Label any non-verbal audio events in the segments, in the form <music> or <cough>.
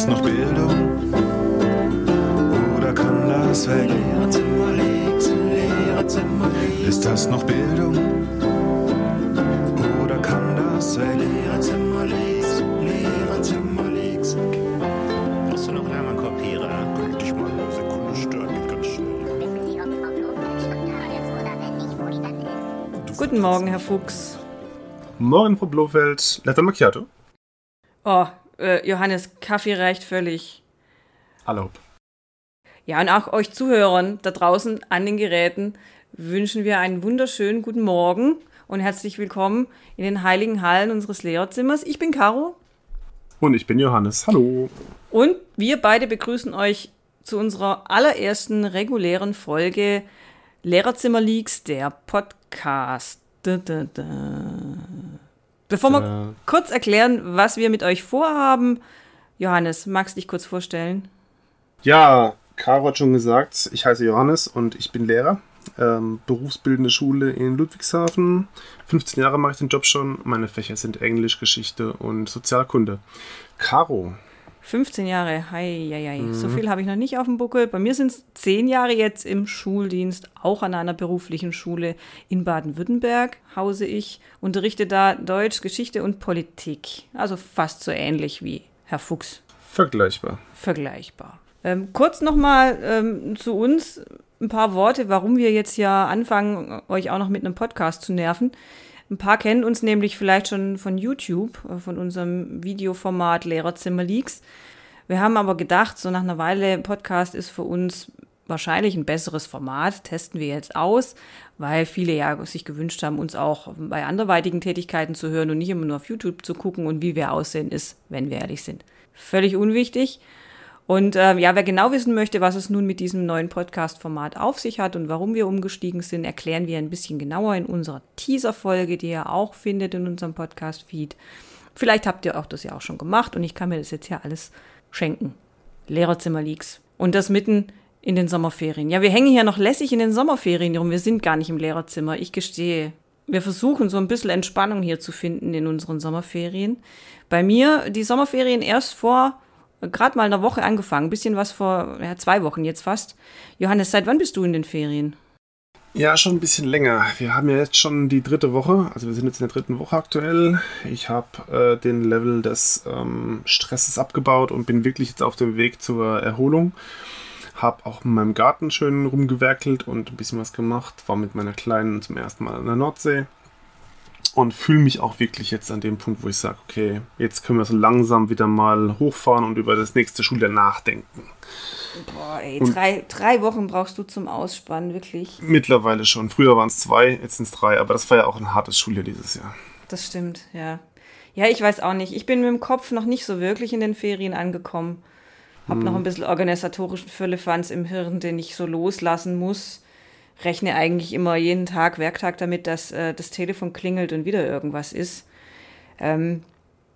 das noch Bildung? Oder kann das weg? Lehrerzimmer links, Lehrerzimmer links. Ist das noch Bildung? Oder kann das weg? Links, Lehrerzimmer links. Brauchst du noch einmal Kopierer? Kann ich mal eine Sekunde stören? Ganz schnell. Guten Morgen, Herr Fuchs. Morgen, Frau Blofeld. Latte Macchiato. Oh, äh, Johannes, Kaffee reicht völlig. Hallo. Ja, und auch euch Zuhörern da draußen an den Geräten wünschen wir einen wunderschönen guten Morgen und herzlich willkommen in den heiligen Hallen unseres Lehrerzimmers. Ich bin Caro Und ich bin Johannes. Hallo. und wir beide begrüßen euch zu unserer allerersten regulären Folge Lehrerzimmer Leaks, der Podcast. Da, da, da. Bevor wir kurz erklären, was wir mit euch vorhaben, Johannes, magst du dich kurz vorstellen? Ja, Caro hat schon gesagt, ich heiße Johannes und ich bin Lehrer. Ähm, berufsbildende Schule in Ludwigshafen. 15 Jahre mache ich den Job schon. Meine Fächer sind Englisch, Geschichte und Sozialkunde. Caro, 15 Jahre, hei, hei, hei. So viel habe ich noch nicht auf dem Buckel. Bei mir sind es 10 Jahre jetzt im Schuldienst, auch an einer beruflichen Schule in Baden-Württemberg hause ich, unterrichte da Deutsch, Geschichte und Politik. Also fast so ähnlich wie Herr Fuchs, vergleichbar. vergleichbar. Ähm, kurz nochmal ähm, zu uns ein paar Worte, warum wir jetzt ja anfangen, euch auch noch mit einem Podcast zu nerven. Ein paar kennen uns nämlich vielleicht schon von YouTube, äh, von unserem Videoformat Lehrerzimmer Leaks. Wir haben aber gedacht, so nach einer Weile Podcast ist für uns wahrscheinlich ein besseres Format, testen wir jetzt aus, weil viele ja sich gewünscht haben, uns auch bei anderweitigen Tätigkeiten zu hören und nicht immer nur auf YouTube zu gucken und wie wir aussehen ist, wenn wir ehrlich sind. Völlig unwichtig. Und äh, ja, wer genau wissen möchte, was es nun mit diesem neuen Podcast-Format auf sich hat und warum wir umgestiegen sind, erklären wir ein bisschen genauer in unserer Teaser-Folge, die ihr auch findet in unserem Podcast-Feed. Vielleicht habt ihr auch das ja auch schon gemacht und ich kann mir das jetzt ja alles schenken. Lehrerzimmer-Leaks. Und das mitten in den Sommerferien. Ja, wir hängen hier noch lässig in den Sommerferien rum. Wir sind gar nicht im Lehrerzimmer. Ich gestehe. Wir versuchen so ein bisschen Entspannung hier zu finden in unseren Sommerferien. Bei mir die Sommerferien erst vor gerade mal einer Woche angefangen. Ein bisschen was vor ja, zwei Wochen jetzt fast. Johannes, seit wann bist du in den Ferien? Ja, schon ein bisschen länger. Wir haben ja jetzt schon die dritte Woche, also wir sind jetzt in der dritten Woche aktuell. Ich habe äh, den Level des ähm, Stresses abgebaut und bin wirklich jetzt auf dem Weg zur Erholung. Hab auch in meinem Garten schön rumgewerkelt und ein bisschen was gemacht. War mit meiner Kleinen zum ersten Mal an der Nordsee. Und fühle mich auch wirklich jetzt an dem Punkt, wo ich sage, okay, jetzt können wir so langsam wieder mal hochfahren und über das nächste Schuljahr nachdenken. Boah, ey, drei, drei Wochen brauchst du zum Ausspannen, wirklich. Mittlerweile schon. Früher waren es zwei, jetzt sind es drei, aber das war ja auch ein hartes Schuljahr dieses Jahr. Das stimmt, ja. Ja, ich weiß auch nicht. Ich bin mit dem Kopf noch nicht so wirklich in den Ferien angekommen. Hab noch ein bisschen organisatorischen Völlefanz im Hirn, den ich so loslassen muss. Rechne eigentlich immer jeden Tag, Werktag damit, dass äh, das Telefon klingelt und wieder irgendwas ist. Ähm,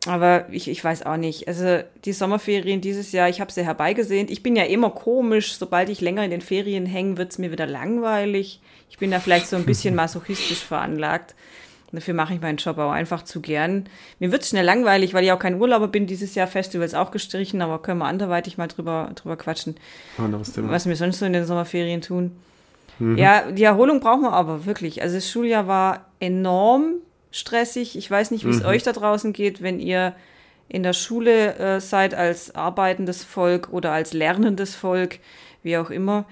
aber ich, ich weiß auch nicht. Also die Sommerferien dieses Jahr, ich habe sie herbeigesehnt. Ich bin ja immer komisch. Sobald ich länger in den Ferien hänge, wird es mir wieder langweilig. Ich bin da vielleicht so ein bisschen <laughs> masochistisch veranlagt. Dafür mache ich meinen Job auch einfach zu gern. Mir wird es schnell langweilig, weil ich auch kein Urlauber bin. Dieses Jahr Festivals auch gestrichen, aber können wir anderweitig mal drüber, drüber quatschen, Anderes Thema. was wir sonst so in den Sommerferien tun. Ja, die Erholung brauchen wir aber wirklich. Also das Schuljahr war enorm stressig. Ich weiß nicht, wie es euch da draußen geht, wenn ihr in der Schule äh, seid als arbeitendes Volk oder als lernendes Volk, wie auch immer.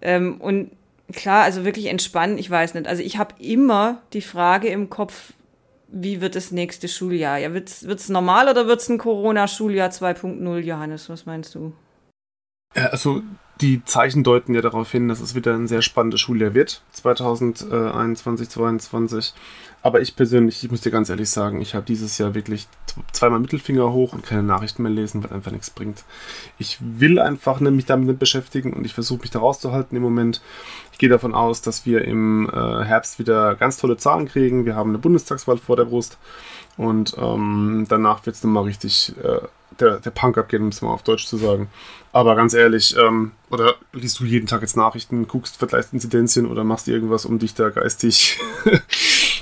Ähm, und klar, also wirklich entspannen, ich weiß nicht. Also ich habe immer die Frage im Kopf, wie wird das nächste Schuljahr? Ja, wird es normal oder wird es ein Corona-Schuljahr 2.0, Johannes? Was meinst du? Ja, also die Zeichen deuten ja darauf hin, dass es wieder ein sehr spannendes Schuljahr wird, 2021, 2022. Aber ich persönlich, ich muss dir ganz ehrlich sagen, ich habe dieses Jahr wirklich zweimal Mittelfinger hoch und keine Nachrichten mehr lesen, weil einfach nichts bringt. Ich will einfach ne, mich damit nicht beschäftigen und ich versuche mich da rauszuhalten im Moment. Ich gehe davon aus, dass wir im äh, Herbst wieder ganz tolle Zahlen kriegen. Wir haben eine Bundestagswahl vor der Brust und ähm, danach wird es nochmal richtig äh, der, der Punk abgehen, um es mal auf Deutsch zu sagen. Aber ganz ehrlich, ähm, oder liest du jeden Tag jetzt Nachrichten, guckst, vergleichst Inzidenzien oder machst irgendwas, um dich da geistig <laughs>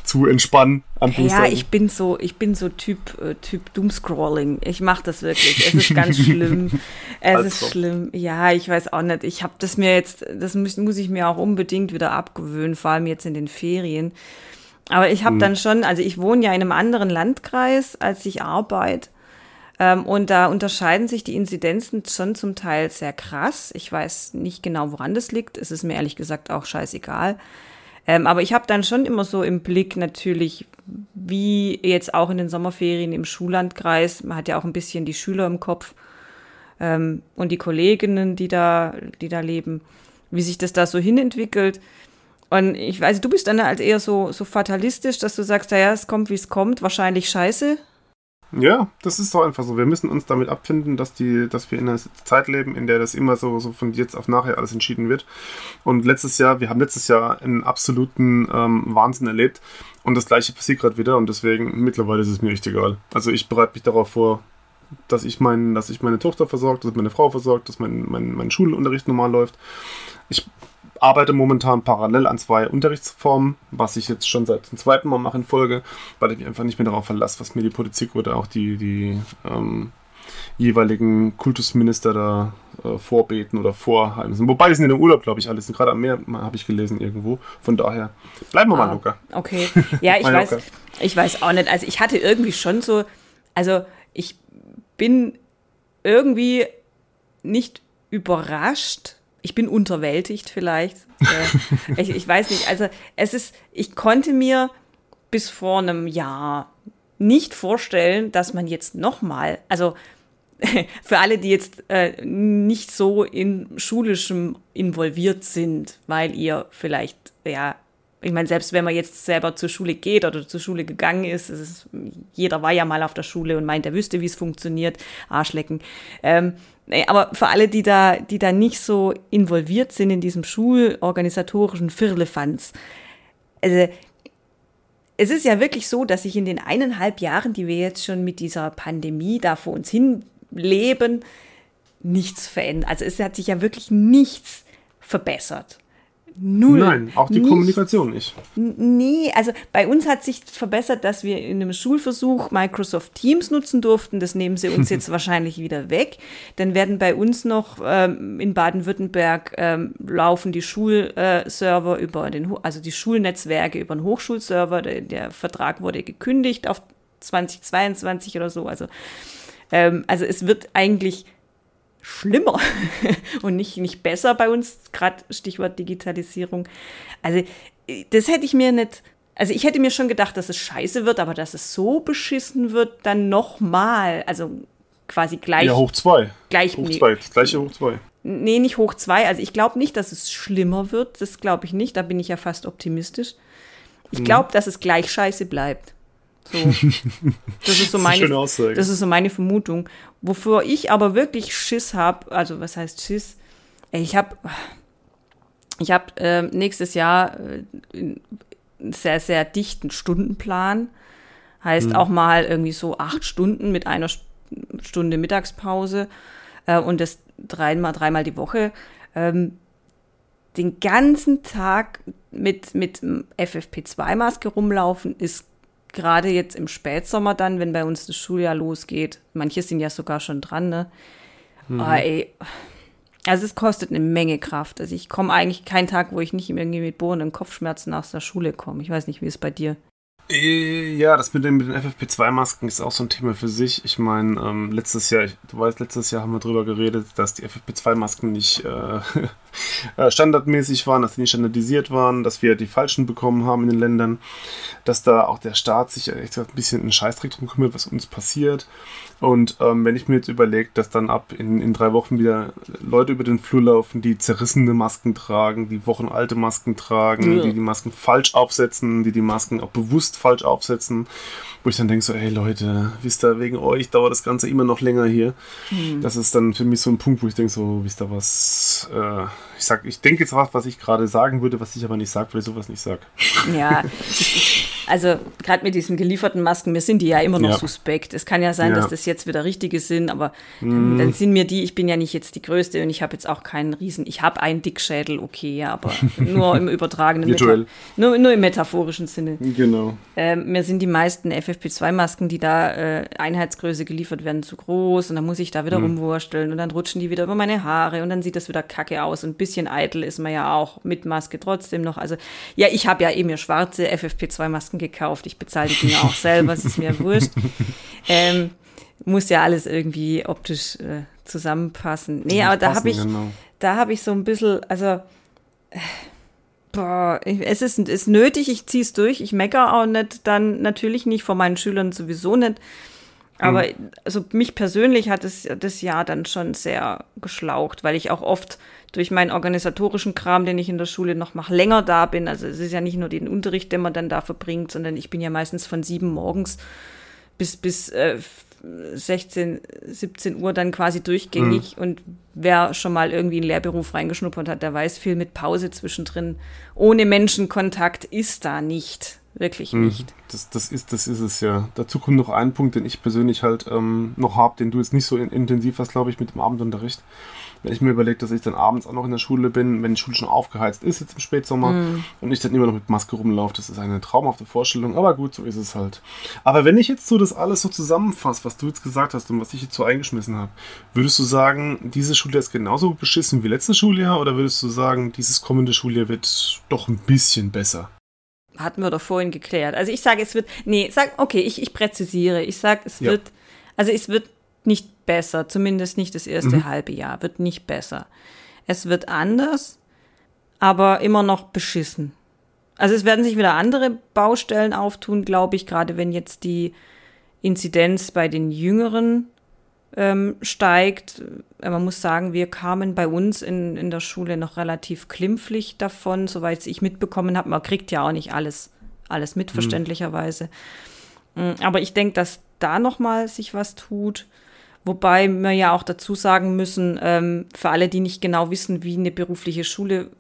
zu entspannen. Ja, ich bin so, ich bin so Typ, äh, Typ Doomscrolling. Ich mache das wirklich. Es ist ganz schlimm. <laughs> Es Also. ist schlimm. Ja, ich weiß auch nicht. Ich habe das mir jetzt, das muss, muss ich mir auch unbedingt wieder abgewöhnen, vor allem jetzt in den Ferien. Aber ich Hm. habe dann schon, also ich wohne ja in einem anderen Landkreis, als ich arbeite. Ähm, und da unterscheiden sich die Inzidenzen schon zum Teil sehr krass. Ich weiß nicht genau, woran das liegt. Es ist mir ehrlich gesagt auch scheißegal. Ähm, aber ich habe dann schon immer so im Blick natürlich, wie jetzt auch in den Sommerferien im Schullandkreis, man hat ja auch ein bisschen die Schüler im Kopf ähm, und die Kolleginnen, die da, die da leben, wie sich das da so hinentwickelt. Und ich weiß, du bist dann halt eher so, so fatalistisch, dass du sagst, naja, es kommt, wie es kommt, wahrscheinlich scheiße. Ja, das ist doch einfach so. Wir müssen uns damit abfinden, dass, die, dass wir in einer Zeit leben, in der das immer so, so von jetzt auf nachher alles entschieden wird. Und letztes Jahr, wir haben letztes Jahr einen absoluten ähm, Wahnsinn erlebt. Und das gleiche passiert gerade wieder. Und deswegen, mittlerweile ist es mir echt egal. Also ich bereite mich darauf vor, dass ich, mein, dass ich meine Tochter versorgt, dass meine Frau versorgt, dass mein, mein, mein Schulunterricht normal läuft. Ich arbeite momentan parallel an zwei Unterrichtsformen, was ich jetzt schon seit dem zweiten Mal mache in Folge, weil ich mich einfach nicht mehr darauf verlasse, was mir die Politik oder auch die, die ähm, jeweiligen Kultusminister da äh, vorbeten oder vorheimsen. Wobei die sind in dem Urlaub, glaube ich, alles. Sind gerade am Meer, habe ich gelesen irgendwo. Von daher bleiben wir mal Ah, locker. Okay. <laughs> Ja, ich weiß, ich weiß auch nicht. Also ich hatte irgendwie schon so, also ich bin irgendwie nicht überrascht. Ich bin unterwältigt vielleicht. Äh, ich, ich weiß nicht. Also es ist, ich konnte mir bis vor einem Jahr nicht vorstellen, dass man jetzt nochmal, also <laughs> für alle, die jetzt äh, nicht so in schulischem involviert sind, weil ihr vielleicht, ja, ich meine, selbst wenn man jetzt selber zur Schule geht oder zur Schule gegangen ist, ist jeder war ja mal auf der Schule und meint, er wüsste, wie es funktioniert, Arschlecken. Ähm, nee, aber für alle, die da, die da nicht so involviert sind in diesem schulorganisatorischen Firlefanz, also es ist ja wirklich so, dass sich in den eineinhalb Jahren, die wir jetzt schon mit dieser Pandemie da vor uns hin leben, nichts verändert. Also es hat sich ja wirklich nichts verbessert. Null. Nein, auch die Nicht. Kommunikation nicht. Nee, also bei uns hat sich verbessert, dass wir in einem Schulversuch Microsoft Teams nutzen durften. Das nehmen sie uns <laughs> jetzt wahrscheinlich wieder weg. Dann werden bei uns noch ähm, in Baden-Württemberg ähm, laufen die Schulserver über den, Ho- also die Schulnetzwerke über den Hochschulserver. Der, der Vertrag wurde gekündigt auf 2022 oder so. Also, ähm, also es wird eigentlich schlimmer <laughs> und nicht, nicht besser bei uns, gerade Stichwort Digitalisierung. Also äh, das hätte ich mir nicht, also ich hätte mir schon gedacht, dass es scheiße wird, aber dass es so beschissen wird, dann nochmal, also quasi gleich, Ja, hoch zwei. gleich, Hoch nee, zwei. Das gleiche hoch zwei. nee, nicht hoch zwei, also ich glaube nicht, dass es schlimmer wird, das glaube ich nicht, da bin ich ja fast optimistisch. Ich Mhm. glaube, dass es gleich scheiße bleibt. So. Das ist so <laughs> eine meine, schöne Aussage. das ist so meine Vermutung. Wofür ich aber wirklich Schiss habe, also was heißt Schiss? Ich habe ich hab, ähm, nächstes Jahr äh, einen sehr, sehr dichten Stundenplan. Heißt auch mal irgendwie so acht Stunden mit einer St- Stunde Mittagspause äh, und das dreimal, dreimal die Woche. Ähm, den ganzen Tag mit, mit FFP2-Maske rumlaufen ist gerade jetzt im Spätsommer dann, wenn bei uns das Schuljahr losgeht. Manche sind ja sogar schon dran, ne? Ah, ey. Also es kostet eine Menge Kraft. Also ich komme eigentlich keinen Tag, wo ich nicht irgendwie mit bohrenden Kopfschmerzen aus der Schule komme. Ich weiß nicht, wie es bei dir. Äh, Ja, das mit den, mit den FFP2-Masken ist auch so ein Thema für sich. Ich meine, ähm, letztes Jahr, ich, du weißt, letztes Jahr haben wir darüber geredet, dass die FFP2-Masken nicht äh, <laughs> standardmäßig waren, dass sie nicht standardisiert waren, dass wir die falschen bekommen haben in den Ländern, dass da auch der Staat sich echt ein bisschen einen Scheißdreck drum kümmert, was uns passiert. Und ähm, wenn ich mir jetzt überlege, dass dann ab in, in drei Wochen wieder Leute über den Flur laufen, die zerrissene Masken tragen, die wochenalte Masken tragen, Ja. die die Masken falsch aufsetzen, die die Masken auch bewusst falsch aufsetzen, wo ich dann denke so, ey Leute, wisst ihr, wegen euch dauert das Ganze immer noch länger hier. Das ist dann für mich so ein Punkt, wo ich denke so, wisst ihr was, äh, ich sag, ich denke jetzt was, was ich gerade sagen würde, was ich aber nicht sage, weil ich sowas nicht sage. Ja, <laughs> also gerade mit diesen gelieferten Masken, mir sind die ja immer noch Ja. suspekt. Es kann ja sein, Ja. dass das jetzt wieder richtige sind, aber ähm, dann sind mir die, ich bin ja nicht jetzt die Größte und ich habe jetzt auch keinen Riesen, ich habe einen Dickschädel, okay, ja, aber <laughs> nur im übertragenen. Meta nur, nur im metaphorischen Sinne. Genau. Ähm, mir sind die meisten FFP2-Masken, die da äh, Einheitsgröße geliefert werden, zu groß und dann muss ich da wieder rumwursteln und dann rutschen die wieder über meine Haare und dann sieht das wieder kacke aus und ein bisschen eitel ist man ja auch mit Maske trotzdem noch. Also ja, ich habe ja eben mir schwarze FFP2-Masken gekauft. Ich bezahle die Dinger auch selber, es ist mir <laughs> wurscht. Ähm, muss ja alles irgendwie optisch äh, zusammenpassen. Nee, aber da habe ich, genau. da habe ich so ein bisschen, also boah, es ist, ist nötig, ich ziehe es durch, ich meckere auch nicht, dann natürlich nicht, vor meinen Schülern sowieso nicht. Aber also mich persönlich hat es das Jahr dann schon sehr geschlaucht, weil ich auch oft durch meinen organisatorischen Kram, den ich in der Schule noch mache, länger da bin. Also es ist ja nicht nur den Unterricht, den man dann da verbringt, sondern ich bin ja meistens von sieben morgens bis, bis äh, 16, 17 Uhr dann quasi durchgängig. Und wer schon mal irgendwie in den Lehrberuf reingeschnuppert hat, der weiß, viel mit Pause zwischendrin. Ohne Menschenkontakt ist da nicht. Wirklich nicht. Das, das, ist, das ist es ja. Dazu kommt noch ein Punkt, den ich persönlich halt ähm, noch habe, den du jetzt nicht so in, intensiv hast, glaube ich, mit dem Abendunterricht. Wenn ich mir überlege, dass ich dann abends auch noch in der Schule bin, wenn die Schule schon aufgeheizt ist, jetzt im Spätsommer, und ich dann immer noch mit Maske rumlaufe, das ist eine traumhafte Vorstellung, aber gut, so ist es halt. Aber wenn ich jetzt so das alles so zusammenfasse, was du jetzt gesagt hast und was ich jetzt so eingeschmissen habe, würdest du sagen, diese Schule ist genauso beschissen wie letztes Schuljahr oder würdest du sagen, dieses kommende Schuljahr wird doch ein bisschen besser? Hatten wir doch vorhin geklärt. Also ich sage, es wird, nee, sag, okay, ich, ich präzisiere. Ich sage, es Ja. wird, also es wird nicht besser, zumindest nicht das erste halbe Jahr, wird nicht besser. Es wird anders, aber immer noch beschissen. Also es werden sich wieder andere Baustellen auftun, glaube ich, gerade wenn jetzt die Inzidenz bei den Jüngeren ähm, steigt. Man muss sagen, wir kamen bei uns in, in der Schule noch relativ klimpflich davon, soweit ich mitbekommen habe. Man kriegt ja auch nicht alles, alles mit, verständlicherweise. Mm, Aber ich denke, dass da noch mal sich was tut. Wobei wir ja auch dazu sagen müssen, ähm, für alle, die nicht genau wissen, wie eine berufliche Schule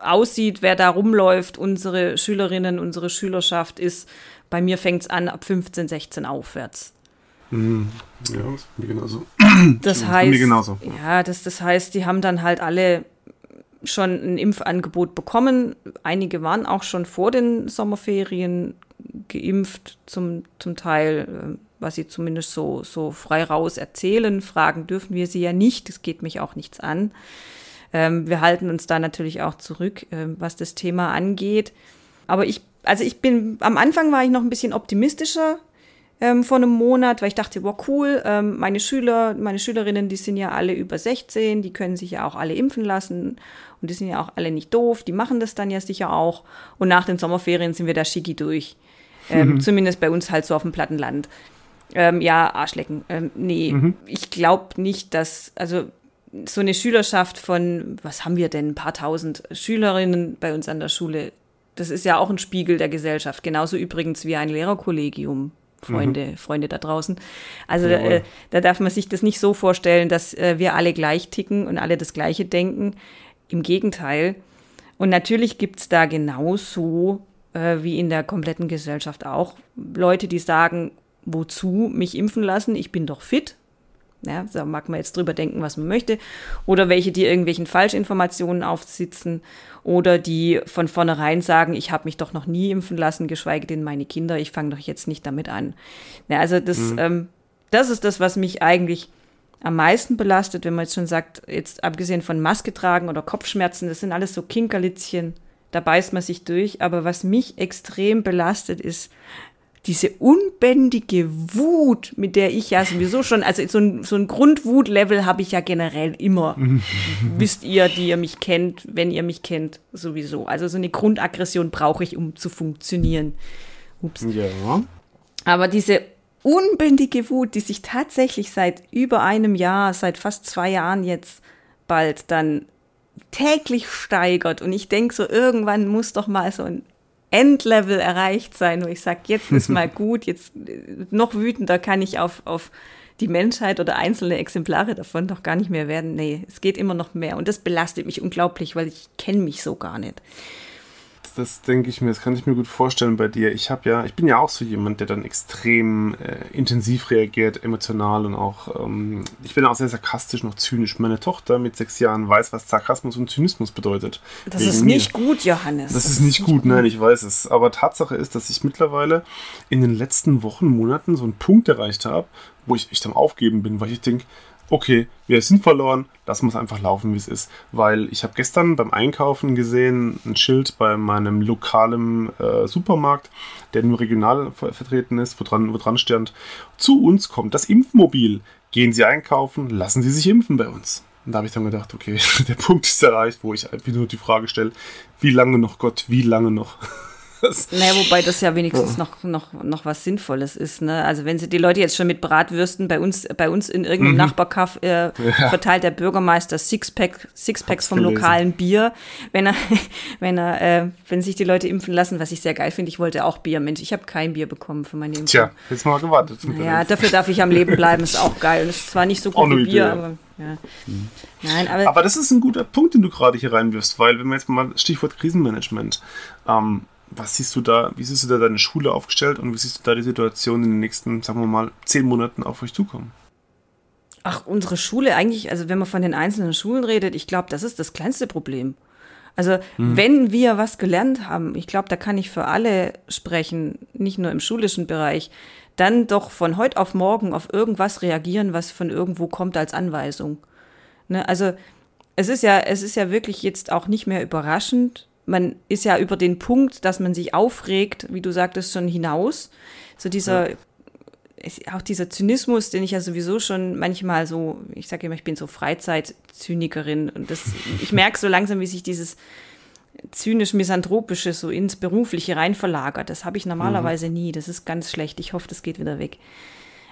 aussieht, wer da rumläuft, unsere Schülerinnen, unsere Schülerschaft ist, bei mir fängt es an ab 15, 16 aufwärts. Ja, das ist mir genauso. Das heißt, mir genauso. ja, das, das heißt, die haben dann halt alle schon ein Impfangebot bekommen. Einige waren auch schon vor den Sommerferien geimpft, zum, zum Teil, äh, was sie zumindest so, so frei raus erzählen. Fragen dürfen wir sie ja nicht, das geht mich auch nichts an. Ähm, wir halten uns da natürlich auch zurück, ähm, was das Thema angeht. Aber ich, also ich bin, am Anfang war ich noch ein bisschen optimistischer ähm, vor einem Monat, weil ich dachte, wow, cool, ähm, meine Schüler, meine Schülerinnen, die sind ja alle über 16, die können sich ja auch alle impfen lassen und die sind ja auch alle nicht doof, die machen das dann ja sicher auch. Und nach den Sommerferien sind wir da schicki durch. Ähm, Zumindest bei uns halt so auf dem Plattenland. Ähm, ja, Arschlecken. Ähm, nee, ich glaube nicht, dass, also so eine Schülerschaft von, was haben wir denn, ein paar tausend Schülerinnen bei uns an der Schule, das ist ja auch ein Spiegel der Gesellschaft. Genauso übrigens wie ein Lehrerkollegium, Freunde, Freunde da draußen. Also äh, da darf man sich das nicht so vorstellen, dass äh, wir alle gleich ticken und alle das Gleiche denken. Im Gegenteil. Und natürlich gibt's da genauso äh, wie in der kompletten Gesellschaft auch Leute, die sagen, wozu mich impfen lassen? Ich bin doch fit. Ja, da mag man jetzt drüber denken, was man möchte. Oder welche, die irgendwelchen Falschinformationen aufsitzen. Oder die von vornherein sagen, ich habe mich doch noch nie impfen lassen, geschweige denn meine Kinder, ich fange doch jetzt nicht damit an. Ja, also das, ähm, das ist das, was mich eigentlich am meisten belastet, wenn man jetzt schon sagt, jetzt abgesehen von Maske tragen oder Kopfschmerzen, das sind alles so Kinkerlitzchen, da beißt man sich durch. Aber was mich extrem belastet, ist diese unbändige Wut, mit der ich ja sowieso schon, also so ein, so ein Grundwut-Level habe ich ja generell immer. <laughs> Wisst ihr, die ihr mich kennt, wenn ihr mich kennt, sowieso. Also so eine Grundaggression brauche ich, um zu funktionieren. Ups. Ja. Aber diese unbändige Wut, die sich tatsächlich seit über einem Jahr, seit fast zwei Jahren jetzt bald dann täglich steigert. Und ich denke so, irgendwann muss doch mal so ein Endlevel erreicht sein, wo ich sage, jetzt ist mal <laughs> gut, jetzt noch wütender kann ich auf, auf die Menschheit oder einzelne Exemplare davon doch gar nicht mehr werden. Nee, es geht immer noch mehr. Und das belastet mich unglaublich, weil ich kenne mich so gar nicht. Das denke ich mir, das kann ich mir gut vorstellen bei dir. Ich habe ja, ich bin ja auch so jemand, der dann extrem äh, intensiv reagiert, emotional und auch, ähm, ich bin auch sehr sarkastisch noch zynisch. Meine Tochter mit sechs Jahren weiß, was Sarkasmus und Zynismus bedeutet. Das Wegen ist mir. nicht gut, Johannes. Das ist nicht gut, nein, ich weiß es. Aber Tatsache ist, dass ich mittlerweile in den letzten Wochen, Monaten so einen Punkt erreicht habe, wo ich echt am Aufgeben bin, weil ich denke, okay, wir sind verloren, das muss einfach laufen, wie es ist. Weil ich habe gestern beim Einkaufen gesehen, ein Schild bei meinem lokalen äh, Supermarkt, der nur regional ver vertreten ist, wo dran, wo dran stand, zu uns kommt das Impfmobil. Gehen Sie einkaufen, lassen Sie sich impfen bei uns. Und da habe ich dann gedacht, okay, <laughs> der Punkt ist erreicht, wo ich einfach nur die Frage stelle, wie lange noch, Gott, wie lange noch? Naja, wobei das ja wenigstens noch, noch, noch was Sinnvolles ist. Ne? Also wenn sie die Leute jetzt schon mit Bratwürsten bei uns, bei uns in irgendeinem Nachbarkaff äh, verteilt der Bürgermeister Sixpack, Sixpacks vom gelesen. lokalen Bier, wenn er, <laughs> wenn er, äh, wenn sich die Leute impfen lassen, was ich sehr geil finde. Ich wollte auch Bier, Mensch, ich habe kein Bier bekommen für meine Impfung. Tja, jetzt mal gewartet. Ja, Impfung. dafür darf ich am Leben bleiben, ist auch geil. Und es ist zwar nicht so gut wie Bier, Idee, ja. aber ja. Nein, aber, Aber das ist ein guter Punkt, den du gerade hier reinwirfst, weil wenn wir jetzt mal Stichwort Krisenmanagement, ähm, was siehst du da, wie siehst du da deine Schule aufgestellt und wie siehst du da die Situation in den nächsten, sagen wir mal, zehn Monaten auf euch zukommen? Ach, unsere Schule eigentlich, also wenn man von den einzelnen Schulen redet, ich glaube, das ist das kleinste Problem. Also wenn wir was gelernt haben, ich glaube, da kann ich für alle sprechen, nicht nur im schulischen Bereich, dann doch von heute auf morgen auf irgendwas reagieren, was von irgendwo kommt als Anweisung. Ne? Also es ist ja, es ist ja wirklich jetzt auch nicht mehr überraschend. Man ist ja über den Punkt, dass man sich aufregt, wie du sagtest, schon hinaus. So dieser ist auch dieser Zynismus, den ich ja sowieso schon manchmal so, ich sage immer, ich bin so Freizeitzynikerin und das, ich merke so langsam, wie sich dieses zynisch-misanthropische so ins Berufliche rein verlagert. Das habe ich normalerweise nie. Das ist ganz schlecht. Ich hoffe, das geht wieder weg.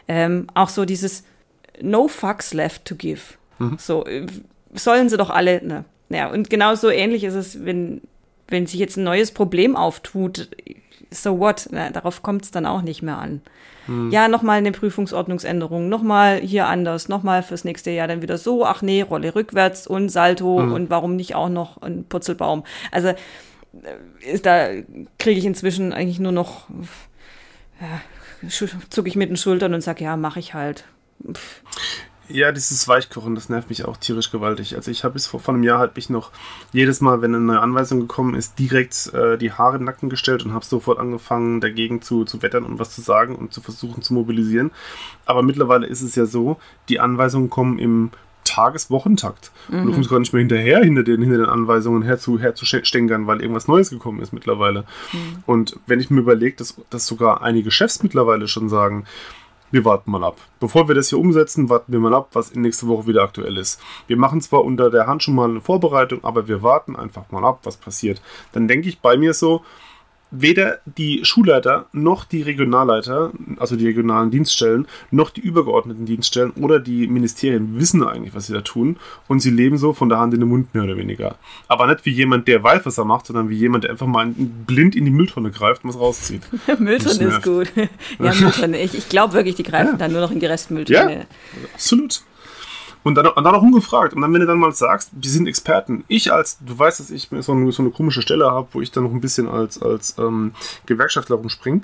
Ähm, auch so dieses No fucks left to give. So, äh, sollen sie doch alle, ne? Ja, und genau so ähnlich ist es, wenn, wenn sich jetzt ein neues Problem auftut, so what? Na, darauf kommt es dann auch nicht mehr an. Ja, nochmal eine Prüfungsordnungsänderung, nochmal hier anders, nochmal fürs nächste Jahr dann wieder so, ach nee, Rolle rückwärts und Salto und warum nicht auch noch ein Purzelbaum. Also äh, ist, da kriege ich inzwischen eigentlich nur noch, ja, zucke ich mit den Schultern und sage, ja, mache ich halt. Pff, Ja, dieses Weichkochen, das nervt mich auch tierisch gewaltig. Also ich habe bis vor, vor einem Jahr halt mich noch jedes Mal, wenn eine neue Anweisung gekommen ist, direkt äh, die Haare in den Nacken gestellt und habe sofort angefangen, dagegen zu, zu wettern und was zu sagen und zu versuchen zu mobilisieren. Aber mittlerweile ist es ja so, die Anweisungen kommen im Tages-Wochentakt. Und du kommst gar nicht mehr hinterher, hinter den, hinter den Anweisungen herzu, herzustänkern, weil irgendwas Neues gekommen ist mittlerweile. Und wenn ich mir überlege, dass, dass sogar einige Chefs mittlerweile schon sagen, wir warten mal ab. Bevor wir das hier umsetzen, warten wir mal ab, was in nächste Woche wieder aktuell ist. Wir machen zwar unter der Hand schon mal eine Vorbereitung, aber wir warten einfach mal ab, was passiert. Dann denke ich bei mir so, weder die Schulleiter noch die Regionalleiter, also die regionalen Dienststellen, noch die übergeordneten Dienststellen oder die Ministerien wissen eigentlich, was sie da tun und sie leben so von der Hand in den Mund mehr oder weniger. Aber nicht wie jemand, der weiß, was er macht, sondern wie jemand, der einfach mal blind in die Mülltonne greift und was rauszieht. <laughs> Mülltonne ist gut. <laughs> ja, Mülltonne. Ich, ich glaube wirklich, die greifen dann nur noch in die Restmülltonne. Absolut. Und dann, und dann auch ungefragt. Und dann, wenn du dann mal sagst, wir sind Experten. Ich als, du weißt, dass ich so eine, so eine komische Stelle habe, wo ich dann noch ein bisschen als, als ähm, Gewerkschaftler rumspringe.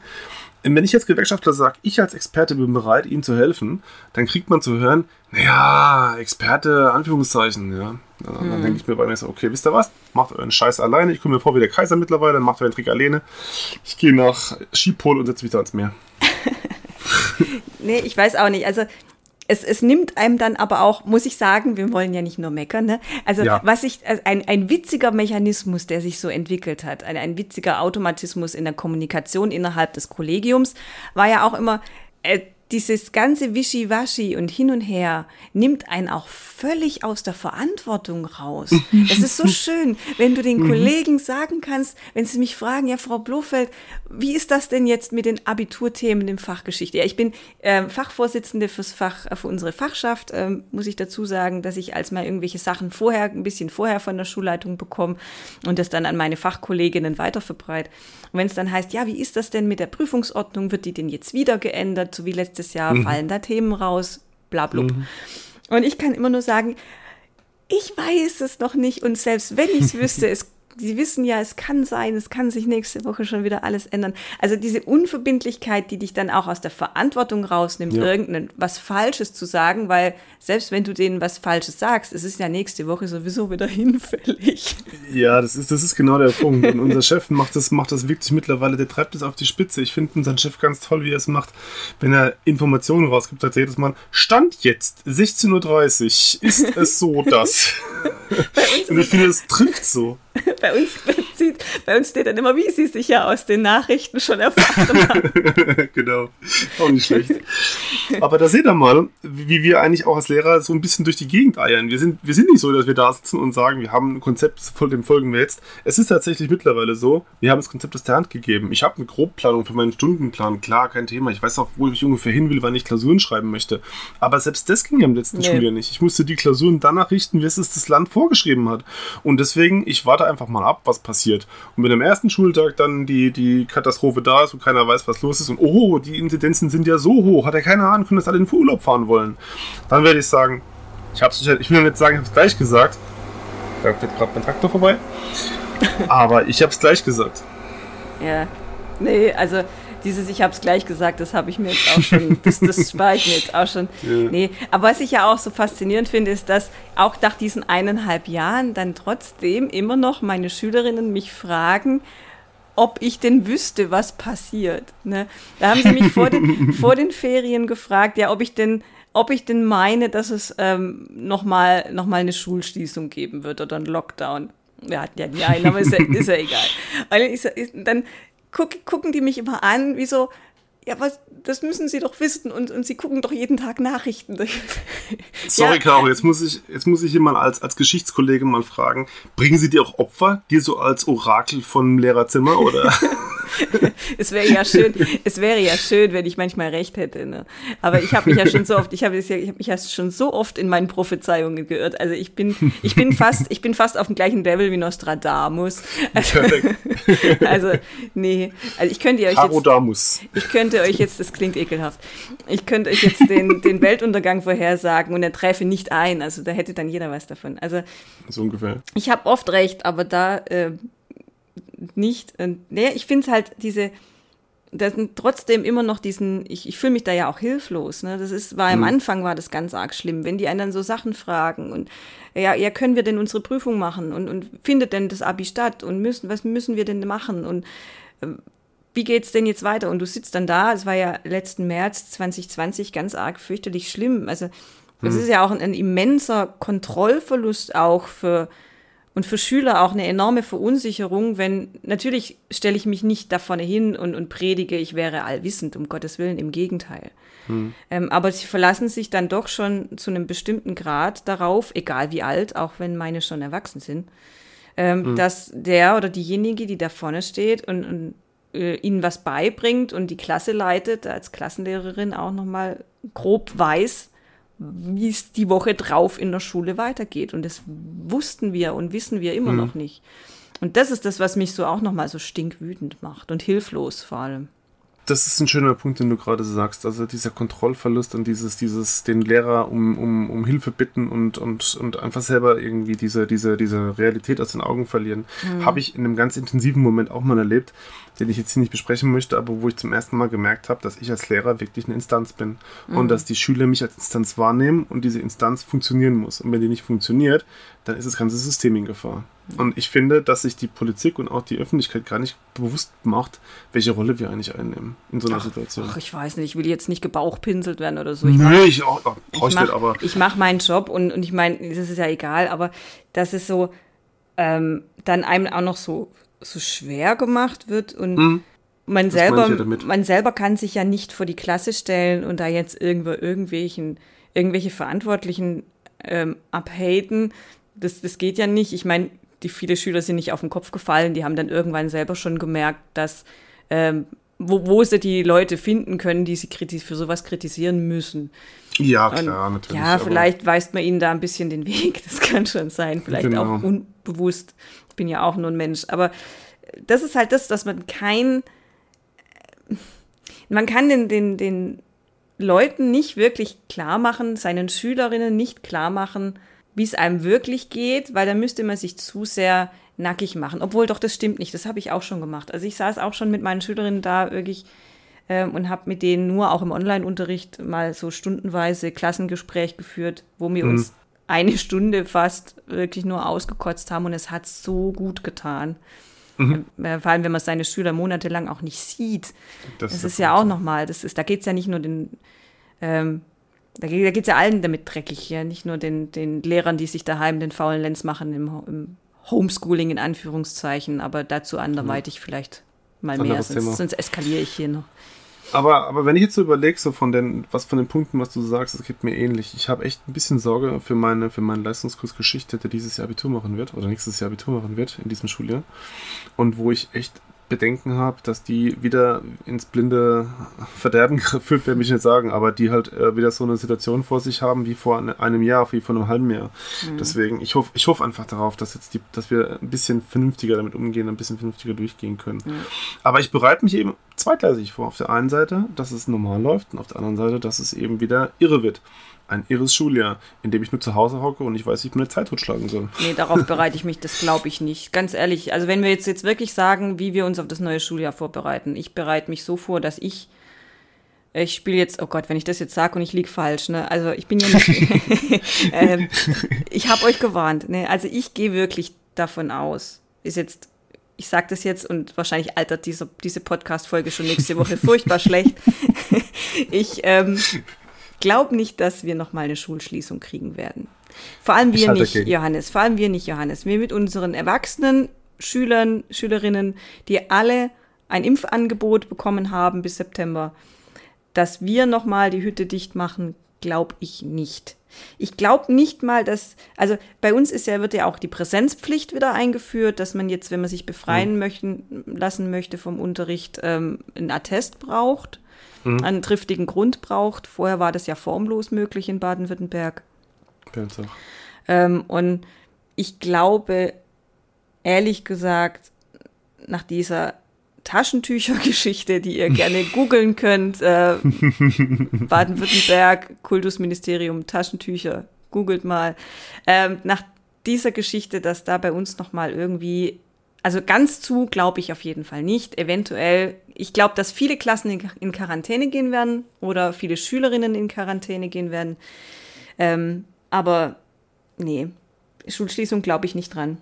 Und Wenn ich jetzt Gewerkschaftler sage, ich als Experte bin bereit, Ihnen zu helfen, dann kriegt man zu hören, naja, Experte, Anführungszeichen, ja. Dann, dann denke ich mir bei mir so, okay, wisst ihr was? Macht euren Scheiß alleine. Ich komme mir vor wie der Kaiser mittlerweile, dann macht euren Trick alleine. Ich gehe nach Skipol und setze mich da ans Meer. <laughs> Nee, ich weiß auch nicht. Also es, es nimmt einem dann aber auch, muss ich sagen, wir wollen ja nicht nur meckern, ne? Also Ja. was ich, also ein, ein witziger Mechanismus, der sich so entwickelt hat, ein, ein witziger Automatismus in der Kommunikation innerhalb des Kollegiums, war ja auch immer, äh, dieses ganze Wischiwaschi und hin und her nimmt einen auch völlig aus der Verantwortung raus. Das ist so <laughs> schön, wenn du den Kollegen sagen kannst, wenn sie mich fragen, ja, Frau Blofeld, wie ist das denn jetzt mit den Abiturthemen im Fach Geschichte? Ja, ich bin ähm, Fachvorsitzende fürs Fach, äh, für unsere Fachschaft, ähm, muss ich dazu sagen, dass ich als mal irgendwelche Sachen vorher, ein bisschen vorher von der Schulleitung bekomme und das dann an meine Fachkolleginnen weiterverbreite. Und wenn es dann heißt, ja, wie ist das denn mit der Prüfungsordnung? Wird die denn jetzt wieder geändert, so wie letztes Jahr? Fallen da Themen raus? Blablub. Und ich kann immer nur sagen, ich weiß es noch nicht und selbst wenn ich es <laughs> wüsste, es sie wissen ja, es kann sein, es kann sich nächste Woche schon wieder alles ändern. Also diese Unverbindlichkeit, die dich dann auch aus der Verantwortung rausnimmt, Ja. irgendein was Falsches zu sagen, weil selbst wenn du denen was Falsches sagst, es ist ja nächste Woche sowieso wieder <laughs> hinfällig. Ja, das ist, das ist genau der Punkt. Und unser Chef macht das, macht das wirklich mittlerweile, der treibt das auf die Spitze. Ich finde unseren Chef ganz toll, wie er es macht. Wenn er Informationen rausgibt, sagt er jedes Mal, Stand jetzt, 16.30 Uhr, ist es so, dass. <laughs> Und ich finde, das trifft so. <laughs> Bei uns, sieht, bei uns steht dann immer, wie sie sich ja aus den Nachrichten schon erfahren haben. <laughs> genau. Auch nicht schlecht. Aber da seht ihr mal, wie wir eigentlich auch als Lehrer so ein bisschen durch die Gegend eiern. Wir sind, wir sind nicht so, dass wir da sitzen und sagen, wir haben ein Konzept, dem folgen wir jetzt. Es ist tatsächlich mittlerweile so, wir haben das Konzept aus der Hand gegeben. Ich habe eine Grobplanung für meinen Stundenplan, klar, kein Thema. Ich weiß auch, wo ich ungefähr hin will, wann ich Klausuren schreiben möchte. Aber selbst das ging ja im letzten Nee. Schuljahr nicht. Ich musste die Klausuren danach richten, wie es das Land vorgeschrieben hat. Und deswegen, ich warte einfach mal ab, was passiert. Und wenn am ersten Schultag dann die, die Katastrophe da ist und keiner weiß, was los ist und oh, die Inzidenzen sind ja so hoch, hat er keine Ahnung, können das alle in den Urlaub fahren wollen, dann werde ich sagen, ich hab's nicht, ich will nicht sagen, ich hab's gleich gesagt. Da fährt gerade mein Traktor vorbei. <laughs> Aber ich hab's gleich gesagt. Ja. Nee, also dieses, ich habe es gleich gesagt, das habe ich mir jetzt auch schon, das, das <laughs> spare ich mir jetzt auch schon. Ja. Nee, aber was ich ja auch so faszinierend finde, ist, dass auch nach diesen eineinhalb Jahren dann trotzdem immer noch meine Schülerinnen mich fragen, ob ich denn wüsste, was passiert. Ne? Da haben sie mich vor den, <laughs> vor den Ferien gefragt, ja, ob ich denn ob ich denn meine, dass es ähm, nochmal noch mal eine Schulschließung geben wird oder einen Lockdown. Ja, ja, nein, aber ist ja, ist ja egal. <laughs> Ich, dann guck, gucken die mich immer an, wie so, ja, was, das müssen sie doch wissen und, und sie gucken doch jeden Tag Nachrichten. <laughs> Sorry, Ja. Caro, jetzt muss ich, jetzt muss ich hier mal als, als Geschichtskollege mal fragen, bringen Sie dir auch Opfer, dir so als Orakel vom Lehrerzimmer oder? <laughs> <laughs> Es wäre ja schön, es wäre ja schön, wenn ich manchmal recht hätte. Ne? Aber ich habe mich ja schon so oft, ich habe ja, ich habe mich ja schon so oft in meinen Prophezeiungen geirrt. Also ich bin, ich bin fast, ich bin fast auf dem gleichen Level wie Nostradamus. Also, also nee, also ich könnte euch jetzt, ich könnte euch jetzt, das klingt ekelhaft, ich könnte euch jetzt den, den Weltuntergang vorhersagen und er träfe nicht ein. Also da hätte dann jeder was davon. Also So ungefähr. ich habe oft recht, aber da äh, nicht. Und, nee, ich finde es halt diese, das sind trotzdem immer noch diesen, ich, ich fühle mich da ja auch hilflos. Ne? Das ist, war am Anfang war das ganz arg schlimm, wenn die einen dann so Sachen fragen und ja, ja, können wir denn unsere Prüfung machen und, und findet denn das Abi statt und müssen, was müssen wir denn machen und ähm, wie geht's denn jetzt weiter? Und du sitzt dann da, es war ja letzten März 2020 ganz arg fürchterlich schlimm. Also das ist ja auch ein, ein immenser Kontrollverlust auch für und für Schüler auch eine enorme Verunsicherung, wenn natürlich stelle ich mich nicht da vorne hin und, und predige, ich wäre allwissend, um Gottes Willen, im Gegenteil. Ähm, aber sie verlassen sich dann doch schon zu einem bestimmten Grad darauf, egal wie alt, auch wenn meine schon erwachsen sind, ähm, dass der oder diejenige, die da vorne steht und, und äh, ihnen was beibringt und die Klasse leitet, als Klassenlehrerin auch nochmal grob weiß, wie es die Woche drauf in der Schule weitergeht. Und das wussten wir und wissen wir immer noch nicht. Und das ist das, was mich so auch nochmal so stinkwütend macht und hilflos vor allem. Das ist ein schöner Punkt, den du gerade sagst. Also dieser Kontrollverlust und dieses, dieses, den Lehrer um, um, um Hilfe bitten und, und, und einfach selber irgendwie diese, diese, diese Realität aus den Augen verlieren, habe ich in einem ganz intensiven Moment auch mal erlebt, den ich jetzt hier nicht besprechen möchte, aber wo ich zum ersten Mal gemerkt habe, dass ich als Lehrer wirklich eine Instanz bin und dass die Schüler mich als Instanz wahrnehmen und diese Instanz funktionieren muss. Und wenn die nicht funktioniert, dann ist das ganze System in Gefahr. Und ich finde, dass sich die Politik und auch die Öffentlichkeit gar nicht bewusst macht, welche Rolle wir eigentlich einnehmen in so einer Situation. Ach, ich weiß nicht, ich will jetzt nicht gebauchpinselt werden oder so. Ich Nö, ich auch, oh, ich ich mache aber mach meinen Job und, und ich meine, das ist ja egal, aber dass es so ähm, dann einem auch noch so, so schwer gemacht wird und man Hm. meine selber, man selber kann sich ja nicht vor die Klasse stellen und da jetzt irgendwo irgendwelchen, irgendwelche Verantwortlichen ähm, abhaten. Das, das geht ja nicht. Ich meine, die viele Schüler sind nicht auf den Kopf gefallen, die haben dann irgendwann selber schon gemerkt, dass ähm, wo, wo sie die Leute finden können, die sie für sowas kritisieren müssen. ja, Und klar, natürlich. Ja, vielleicht weist man ihnen da ein bisschen den Weg. <laughs> Das kann schon sein. Vielleicht Genau. auch unbewusst. Ich bin ja auch nur ein Mensch. Aber das ist halt das, dass man kein. Man kann den, den, den Leuten nicht wirklich klar machen, seinen Schülerinnen nicht klar machen, wie es einem wirklich geht, weil da müsste man sich zu sehr nackig machen. Obwohl doch, das stimmt nicht. Das habe ich auch schon gemacht. Also ich saß auch schon mit meinen Schülerinnen da wirklich ähm, und habe mit denen nur auch im Online-Unterricht mal so stundenweise Klassengespräch geführt, wo wir Mhm. uns eine Stunde fast wirklich nur ausgekotzt haben und es hat so gut getan. Mhm. Äh, Vor allem, wenn man seine Schüler monatelang auch nicht sieht. Das, Das ist ja auch nochmal, das ist, da geht es ja nicht nur den, ähm, da geht es ja allen damit dreckig, ja, nicht nur den, den Lehrern, die sich daheim den faulen Lenz machen im, im Homeschooling in Anführungszeichen, aber dazu anderweitig vielleicht mal mehr, Anderes Thema. sonst, sonst eskaliere ich hier noch. Aber, aber wenn ich jetzt so überlege, so von den, was von den Punkten, was du sagst, das geht mir ähnlich. Ich habe echt ein bisschen Sorge für meine, für meinen Leistungskurs Geschichte, der dieses Jahr Abitur machen wird oder nächstes Jahr Abitur machen wird in diesem Schuljahr. Und wo ich echt Bedenken habe, dass die wieder ins blinde Verderben <laughs> geführt werden, will ich nicht sagen, aber die halt äh, wieder so eine Situation vor sich haben wie vor eine- einem Jahr, wie vor einem halben Jahr. Deswegen, ich hoffe ich hoffe einfach darauf, dass jetzt die, dass wir ein bisschen vernünftiger damit umgehen, ein bisschen vernünftiger durchgehen können. Aber ich bereite mich eben zweigleisig vor. Auf der einen Seite, dass es normal läuft und auf der anderen Seite, dass es eben wieder irre wird. Ein irres Schuljahr, in dem ich nur zu Hause hocke und ich weiß, wie ich meine Zeit totschlagen soll. Nee, darauf bereite ich mich, das glaube ich nicht. Ganz ehrlich, also wenn wir jetzt, jetzt wirklich sagen, wie wir uns auf das neue Schuljahr vorbereiten, ich bereite mich so vor, dass ich, ich spiele jetzt, oh Gott, wenn ich das jetzt sage und ich liege falsch, ne? Also ich bin ja nicht, <laughs> <laughs> ähm, ich habe euch gewarnt, ne? Also ich gehe wirklich davon aus, ist jetzt, ich sage das jetzt und wahrscheinlich altert diese, diese Podcast-Folge schon nächste Woche furchtbar schlecht. <laughs> ich ähm, glaube nicht, dass wir nochmal eine Schulschließung kriegen werden. Vor allem wir nicht, dagegen. Johannes. Vor allem wir nicht, Johannes. Wir mit unseren erwachsenen Schülern, Schülerinnen, die alle ein Impfangebot bekommen haben bis September, dass wir nochmal die Hütte dicht machen, glaube ich nicht. Ich glaube nicht mal, dass, also bei uns ist ja, wird ja auch die Präsenzpflicht wieder eingeführt, dass man jetzt, wenn man sich befreien möchten, lassen möchte vom Unterricht, ähm, einen Attest braucht, einen triftigen Grund braucht. Vorher war das ja formlos möglich in Baden-Württemberg. Ähm, und ich glaube, ehrlich gesagt, nach dieser Taschentücher-Geschichte, die ihr <laughs> gerne googeln könnt, äh, Baden-Württemberg, Kultusministerium, Taschentücher, googelt mal. Ähm, nach dieser Geschichte, dass da bei uns noch mal irgendwie, also ganz zu, glaube ich auf jeden Fall nicht. Eventuell, ich glaube, dass viele Klassen in, Quarantäne gehen werden oder viele Schülerinnen in Quarantäne gehen werden. Ähm, aber nee, Schulschließung glaube ich nicht dran.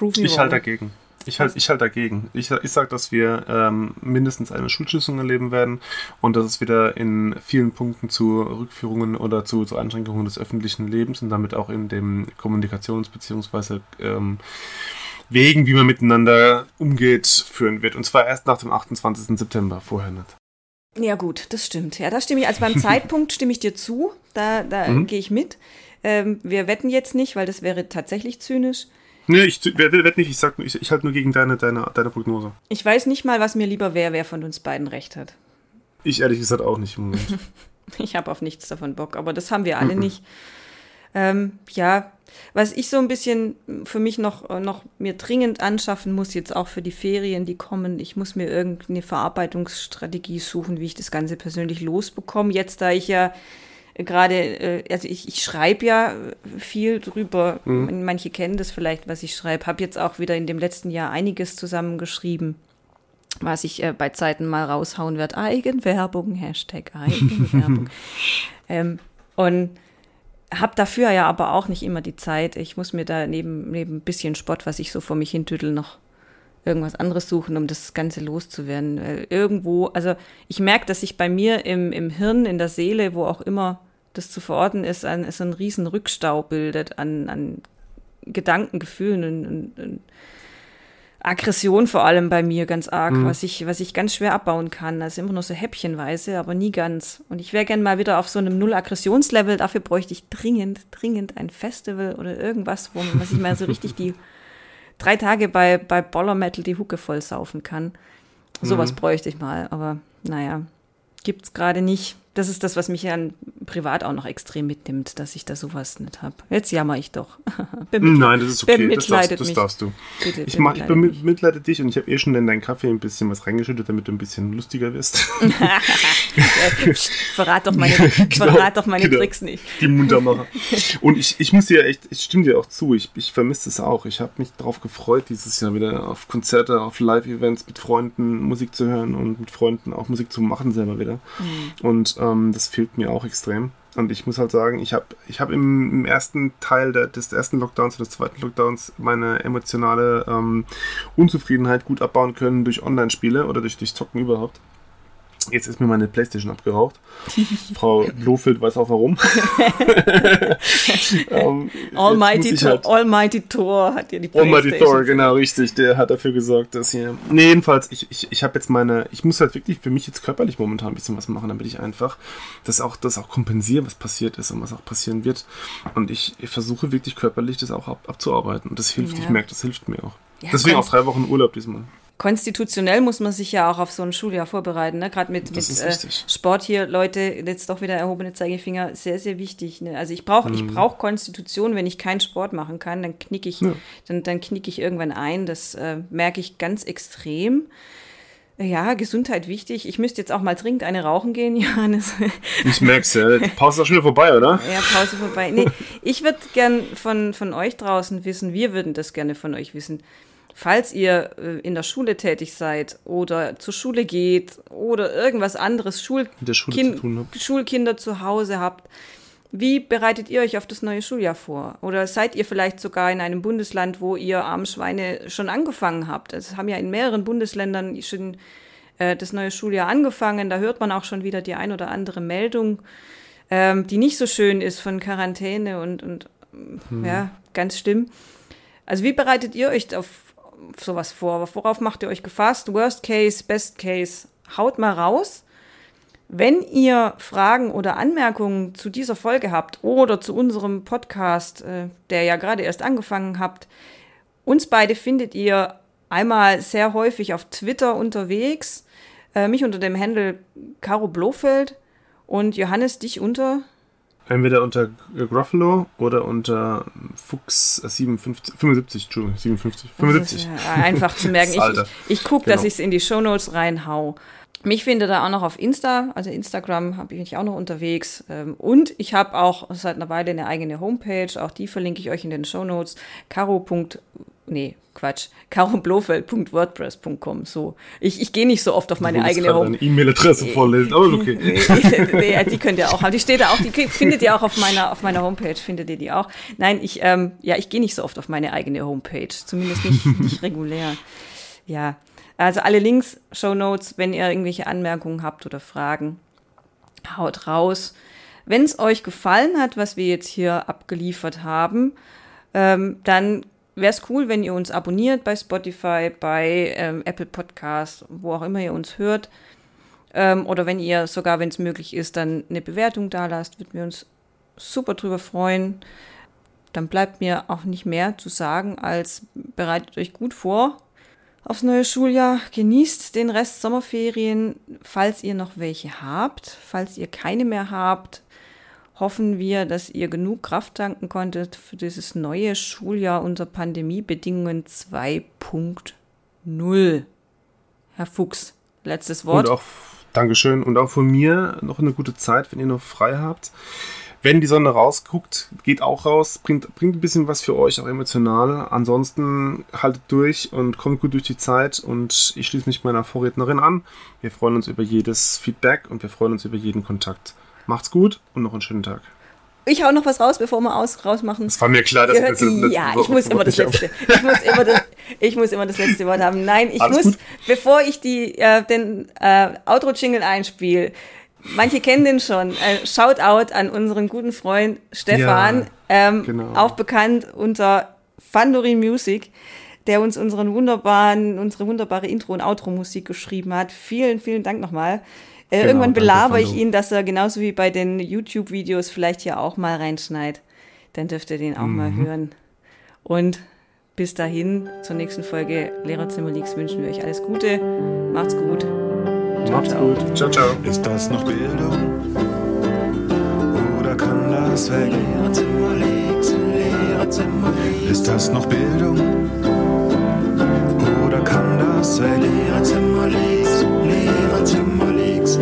Me Ich halte dagegen. Ich halte ich halt dagegen. Ich, ich sage, dass wir ähm, mindestens eine Schulschließung erleben werden und dass es wieder in vielen Punkten zu Rückführungen oder zu, zu Einschränkungen des öffentlichen Lebens und damit auch in dem Kommunikations- bzw. Ähm, Wegen, wie man miteinander umgeht, führen wird. Und zwar erst nach dem 28. September, vorher nicht. Ja, gut, das stimmt. Ja, da stimme ich. Also beim <laughs> Zeitpunkt stimme ich dir zu. Da, da Mhm. gehe ich mit. Ähm, wir wetten jetzt nicht, weil das wäre tatsächlich zynisch. Nee, ich werde nicht, ich sag nur- ich, ich halte nur gegen deine, deine, deine Prognose. Ich weiß nicht mal, was mir lieber wäre, wer von uns beiden recht hat. Ich ehrlich gesagt auch nicht im Moment. <laughs> Ich habe auf nichts davon Bock, aber das haben wir alle <laughs> nicht. Ähm, ja, was ich so ein bisschen für mich noch, noch mir dringend anschaffen muss, jetzt auch für die Ferien, die kommen, ich muss mir irgendeine Verarbeitungsstrategie suchen, wie ich das Ganze persönlich losbekomme. Jetzt, da ich ja gerade, äh, also ich, ich schreibe ja viel drüber, manche kennen das vielleicht, was ich schreibe, habe jetzt auch wieder in dem letzten Jahr einiges zusammengeschrieben was ich äh, bei Zeiten mal raushauen werde. Eigenwerbung, Hashtag Eigenwerbung. <laughs> ähm, und habe dafür ja aber auch nicht immer die Zeit. Ich muss mir da neben, neben ein bisschen Sport, was ich so vor mich hintüdel, noch irgendwas anderes suchen, um das Ganze loszuwerden. Weil irgendwo, also ich merke, dass sich bei mir im, im Hirn, in der Seele, wo auch immer das zu verorten ist, ein, so ein riesen Rückstau bildet an, an Gedanken, Gefühlen und, und, und Aggression vor allem bei mir ganz arg, was ich, was ich ganz schwer abbauen kann. Also immer nur so häppchenweise, aber nie ganz. Und ich wäre gern mal wieder auf so einem Null-Aggressionslevel. Dafür bräuchte ich dringend, dringend ein Festival oder irgendwas, wo man sich mal so richtig die drei Tage bei, bei Boller Metal die Hucke voll saufen kann. Sowas bräuchte ich mal, aber naja, gibt's gerade nicht. Das ist das, was mich an privat auch noch extrem mitnimmt, dass ich da sowas nicht habe. Jetzt jammer ich doch. <laughs> Nein, das ist okay. Das darfst, das darfst du. Bitte, Ich, mach, ich bemitleide dich und ich habe eh schon in deinen Kaffee ein bisschen was reingeschüttet, damit du ein bisschen lustiger wirst. <laughs> Ja, verrat doch meine, <laughs> Genau, verrat doch meine genau. Tricks nicht. Die Muntermacher. Und ich, ich muss dir echt, ich stimme dir auch zu, ich, ich vermisse es auch. Ich habe mich darauf gefreut, dieses Jahr wieder auf Konzerte, auf Live-Events mit Freunden Musik zu hören und mit Freunden auch Musik zu machen selber wieder. Und ähm, das fehlt mir auch extrem. Und ich muss halt sagen, ich habe ich hab im, im ersten Teil der, des ersten Lockdowns und des zweiten Lockdowns meine emotionale ähm, Unzufriedenheit gut abbauen können durch Online-Spiele oder durch, durch Zocken überhaupt. Jetzt ist mir meine Playstation abgeraucht. <laughs> Frau Blofeld weiß auch warum. <laughs> ähm, Almighty, halt- Almighty Thor hat dir die Almighty Playstation Thor, genau, richtig. Der hat dafür gesorgt, dass hier. Nee, jedenfalls, ich, ich, ich habe jetzt meine. Ich muss halt wirklich für mich jetzt körperlich momentan ein bisschen was machen, damit ich einfach das auch, das auch kompensiere, was passiert ist und was auch passieren wird. Und ich, ich versuche wirklich körperlich das auch ab, abzuarbeiten. Und das hilft. Ja. Ich merke, das hilft mir auch. Ja, Deswegen auch drei Wochen Urlaub diesmal. Konstitutionell muss man sich ja auch auf so ein Schuljahr vorbereiten, ne? Gerade mit, mit äh. Sport hier, Leute, jetzt doch wieder erhobene Zeigefinger, sehr, sehr wichtig. Ne? Also ich brauche ich brauch Konstitution, wenn ich keinen Sport machen kann, dann knicke ich, Mhm. Ja. dann, dann knicke ich irgendwann ein. Das äh, merke ich ganz extrem. Ja, Gesundheit wichtig. Ich müsste jetzt auch mal dringend eine rauchen gehen, <laughs> Johannes. Ich merk's ja. Pause ist auch schon wieder vorbei, oder? Ja, Pause vorbei. Nee, ich würde gern von, von euch draußen wissen, wir würden das gerne von euch wissen. Falls ihr äh, in der Schule tätig seid oder zur Schule geht oder irgendwas anderes, Schul Schule zu. Schulkinder zu Hause habt, wie bereitet ihr euch auf das neue Schuljahr vor? Oder seid ihr vielleicht sogar in einem Bundesland, wo ihr Armschweine schon angefangen habt? Es haben ja in mehreren Bundesländern schon äh, das neue Schuljahr angefangen. Da hört man auch schon wieder die ein oder andere Meldung, ähm, die nicht so schön ist von Quarantäne und, und ja, ganz schlimm. Also wie bereitet ihr euch auf sowas vor? Worauf macht ihr euch gefasst? Worst Case, Best Case, haut mal raus. Wenn ihr Fragen oder Anmerkungen zu dieser Folge habt oder zu unserem Podcast, äh, der ja gerade erst angefangen habt, uns beide findet ihr einmal sehr häufig auf Twitter unterwegs, äh, mich unter dem Handle Caro Blofeld und Johannes dich unter Entweder unter Gruffalo oder unter Fuchs äh, 57, 75, Entschuldigung, 57, 75. Das ist ja einfach zu merken. <laughs> Ich, ich, ich gucke, Genau. dass ich es in die Shownotes reinhau. Mich findet ihr auch noch auf Insta, also Instagram habe ich auch noch unterwegs. Ähm, Und ich habe auch seit einer Weile eine eigene Homepage, auch die verlinke ich euch in den Shownotes. caro. Nee, Quatsch. caroblofeld.wordpress.com. So. Ich, ich gehe nicht so oft auf meine eigene Homepage. Deine E-Mail-Adresse vorlesen, aber okay. <laughs> nee, die könnt ihr auch haben. Die steht da auch, die findet ihr auch auf meiner, auf meiner Homepage, findet ihr die auch. Nein, ich, ähm, ja, ich gehe nicht so oft auf meine eigene Homepage. Zumindest nicht, nicht regulär. Ja. Also alle Links, Show Notes, wenn ihr irgendwelche Anmerkungen habt oder Fragen, haut raus. Wenn es euch gefallen hat, was wir jetzt hier abgeliefert haben, ähm, dann wäre es cool, wenn ihr uns abonniert bei Spotify, bei ähm, Apple Podcast, wo auch immer ihr uns hört. Ähm, oder wenn ihr sogar, wenn es möglich ist, dann eine Bewertung da lasst, würden wir uns super drüber freuen. Dann bleibt mir auch nicht mehr zu sagen, als bereitet euch gut vor aufs neue Schuljahr. Genießt den Rest Sommerferien, falls ihr noch welche habt. Falls ihr keine mehr habt, hoffen wir, dass ihr genug Kraft tanken konntet für dieses neue Schuljahr unter Pandemiebedingungen 2.0. Herr Fuchs, letztes Wort. Und auch, Dankeschön. Und auch von mir noch eine gute Zeit, wenn ihr noch frei habt. Wenn die Sonne rausguckt, geht auch raus, bringt, bringt ein bisschen was für euch, auch emotional. Ansonsten haltet durch und kommt gut durch die Zeit. Und ich schließe mich meiner Vorrednerin an. Wir freuen uns über jedes Feedback und wir freuen uns über jeden Kontakt. Macht's gut und noch einen schönen Tag. Ich hau noch was raus, bevor wir aus, rausmachen. Es war mir klar, dass das, das, ja, das ich muss immer das letzte. Ich muss immer das, ich muss immer das letzte Wort haben. Nein, ich Alles muss, gut. bevor ich die, äh, den äh, Outro-Jingle einspiele, manche kennen den schon. Äh, Shoutout an unseren guten Freund Stefan, Ja, ähm, genau. auch bekannt unter Fandorin Music, der uns unseren wunderbaren, unsere wunderbare Intro- und Outro-Musik geschrieben hat. Vielen, vielen Dank nochmal. Äh, Genau, irgendwann danke, belaber ich ihn, dass er genauso wie bei den YouTube-Videos vielleicht hier auch mal reinschneit. Dann dürft ihr den auch mal Mhm. hören. Und bis dahin, zur nächsten Folge Lehrerzimmer Leaks wünschen wir euch alles Gute. Macht's gut. Macht's ciao. gut. Ciao, ciao. Ist das noch Bildung? das weg? Lehrerzimmer links, Lehrerzimmer links. Ist das noch Bildung? Oder kann das weg? Lehrerzimmer links, Lehrerzimmer links.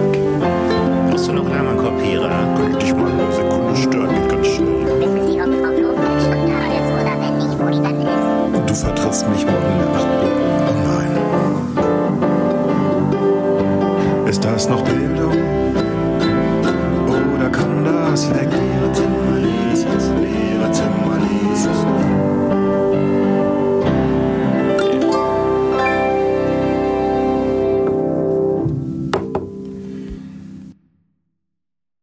Brauchst du noch einmal Kopierer? Könnte ich mal eine Sekunde stören, geht ganz schnell. Wissen Sie, ob Frau Blofeld spontan ist oder wenn nicht, wo die dann ist? Du vertrittst mich morgen in Ist das noch Bildung? Oder kann das weg? Lehrerzimmer links, Lehrerzimmer links.